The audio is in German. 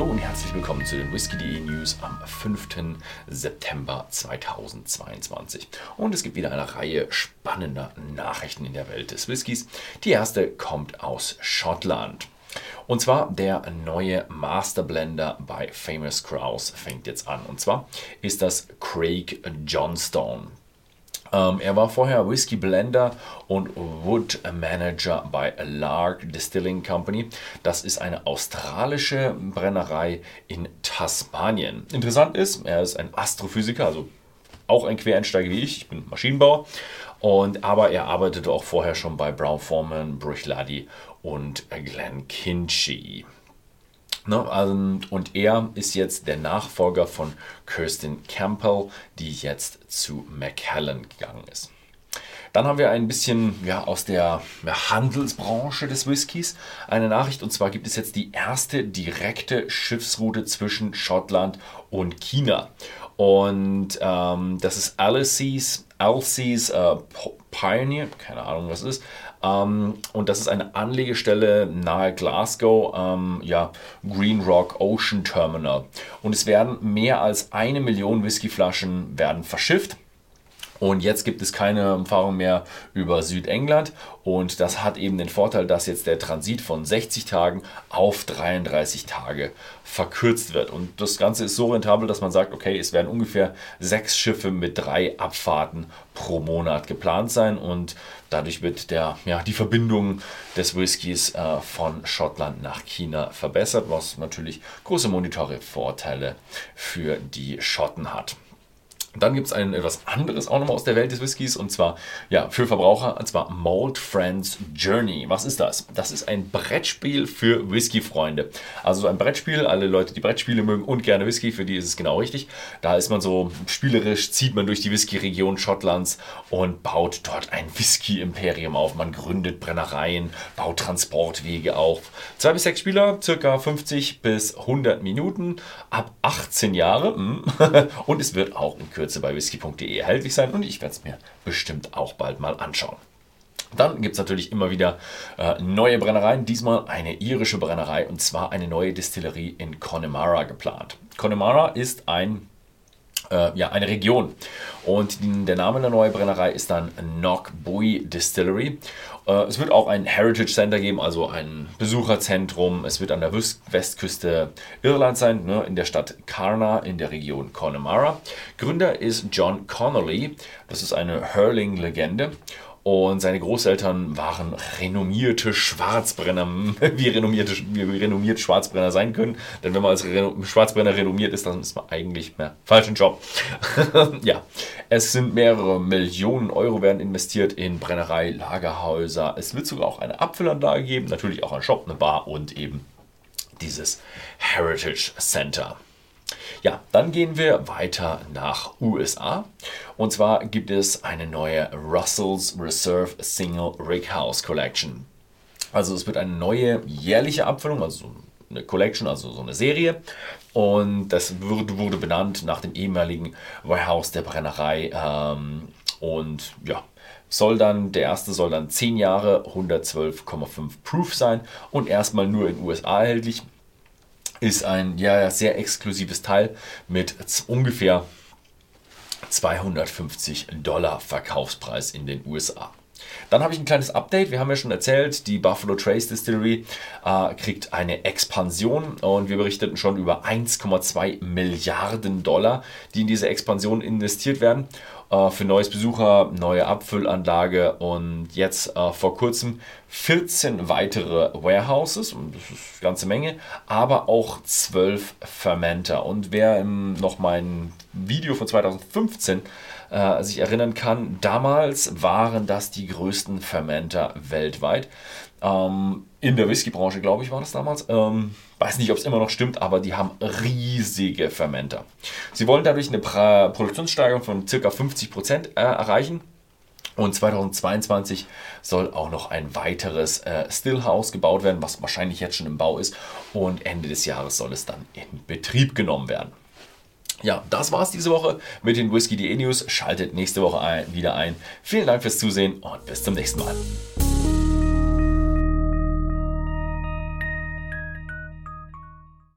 Hallo und herzlich willkommen zu den Whisky.de News am 5. September 2022. Und es gibt wieder eine Reihe spannender Nachrichten in der Welt des Whiskys. Die erste kommt aus Schottland. Und zwar der neue Master Blender bei Famous Grouse fängt jetzt an. Und zwar ist das Craig Johnstone. Ähm, er war vorher Whisky Blender und Wood Manager bei Lark Distilling Company. Das ist eine australische Brennerei in Tasmanien. Interessant ist, er ist ein Astrophysiker, also auch ein Quereinsteiger wie ich. Ich bin Maschinenbauer. Und, aber er arbeitete auch vorher schon bei Brown Forman, Bruichladi und Glenn Kinchy. Ne, also, und er ist jetzt der Nachfolger von Kirsten Campbell, die jetzt zu Macallan gegangen ist. Dann haben wir ein bisschen ja, aus der Handelsbranche des Whiskys eine Nachricht. Und zwar gibt es jetzt die erste direkte Schiffsroute zwischen Schottland und China. Und ähm, das ist Alice's, Alice's äh, Pioneer, keine Ahnung was ist. Ähm, und das ist eine Anlegestelle nahe Glasgow, ähm, ja, Green Rock Ocean Terminal. Und es werden mehr als eine Million Whiskyflaschen werden verschifft. Und jetzt gibt es keine Erfahrung mehr über Südengland. Und das hat eben den Vorteil, dass jetzt der Transit von 60 Tagen auf 33 Tage verkürzt wird. Und das Ganze ist so rentabel, dass man sagt, okay, es werden ungefähr sechs Schiffe mit drei Abfahrten pro Monat geplant sein. Und dadurch wird der, ja, die Verbindung des Whiskys äh, von Schottland nach China verbessert, was natürlich große monetare Vorteile für die Schotten hat. Dann gibt es ein etwas anderes auch nochmal aus der Welt des Whiskys und zwar ja für Verbraucher und zwar Malt Friends Journey. Was ist das? Das ist ein Brettspiel für Whisky-Freunde. Also ein Brettspiel, alle Leute, die Brettspiele mögen und gerne Whisky, für die ist es genau richtig. Da ist man so spielerisch, zieht man durch die Whisky-Region Schottlands und baut dort ein Whisky-Imperium auf. Man gründet Brennereien, baut Transportwege auf. Zwei bis sechs Spieler, circa 50 bis 100 Minuten, ab 18 Jahre hm. und es wird auch in Kürze Kürze bei whisky.de erhältlich sein und ich werde es mir bestimmt auch bald mal anschauen. Dann gibt es natürlich immer wieder äh, neue Brennereien. Diesmal eine irische Brennerei und zwar eine neue Distillerie in Connemara geplant. Connemara ist ein äh, ja, eine Region. Und der Name der neuen Brennerei ist dann Knockbui Distillery. Äh, es wird auch ein Heritage Center geben, also ein Besucherzentrum. Es wird an der Westküste Irlands sein, ne, in der Stadt Carna in der Region Connemara. Gründer ist John Connolly. Das ist eine Hurling-Legende. Und seine Großeltern waren renommierte Schwarzbrenner, wie, renommierte, wie renommiert Schwarzbrenner sein können. Denn wenn man als Schwarzbrenner renommiert ist, dann ist man eigentlich mehr falschen Job. ja, es sind mehrere Millionen Euro werden investiert in Brennerei, Lagerhäuser. Es wird sogar auch eine Abfüllanlage geben, natürlich auch ein Shop, eine Bar und eben dieses Heritage Center. Ja, dann gehen wir weiter nach USA. Und zwar gibt es eine neue Russell's Reserve Single Rig House Collection. Also es wird eine neue jährliche Abfüllung, also eine Collection, also so eine Serie. Und das wurde, wurde benannt nach dem ehemaligen Warehouse der Brennerei. Ähm, und ja, soll dann, der erste soll dann 10 Jahre 112,5 Proof sein und erstmal nur in USA erhältlich ist ein ja, sehr exklusives Teil mit ungefähr 250 Dollar Verkaufspreis in den USA. Dann habe ich ein kleines Update. Wir haben ja schon erzählt, die Buffalo Trace Distillery äh, kriegt eine Expansion und wir berichteten schon über 1,2 Milliarden Dollar, die in diese Expansion investiert werden. Äh, für neues Besucher, neue Abfüllanlage und jetzt äh, vor kurzem 14 weitere Warehouses, das ist eine ganze Menge, aber auch 12 Fermenter. Und wer noch mein Video von 2015 äh, sich erinnern kann, damals waren das die größten Fermenter weltweit. Ähm, in der Whiskybranche, glaube ich, war das damals. Ähm, weiß nicht, ob es immer noch stimmt, aber die haben riesige Fermenter. Sie wollen dadurch eine pra Produktionssteigerung von ca. 50% äh, erreichen. Und 2022 soll auch noch ein weiteres äh, Stillhouse gebaut werden, was wahrscheinlich jetzt schon im Bau ist. Und Ende des Jahres soll es dann in Betrieb genommen werden. Ja, das war's diese Woche mit den Whisky.de News. Schaltet nächste Woche ein, wieder ein. Vielen Dank fürs Zusehen und bis zum nächsten Mal.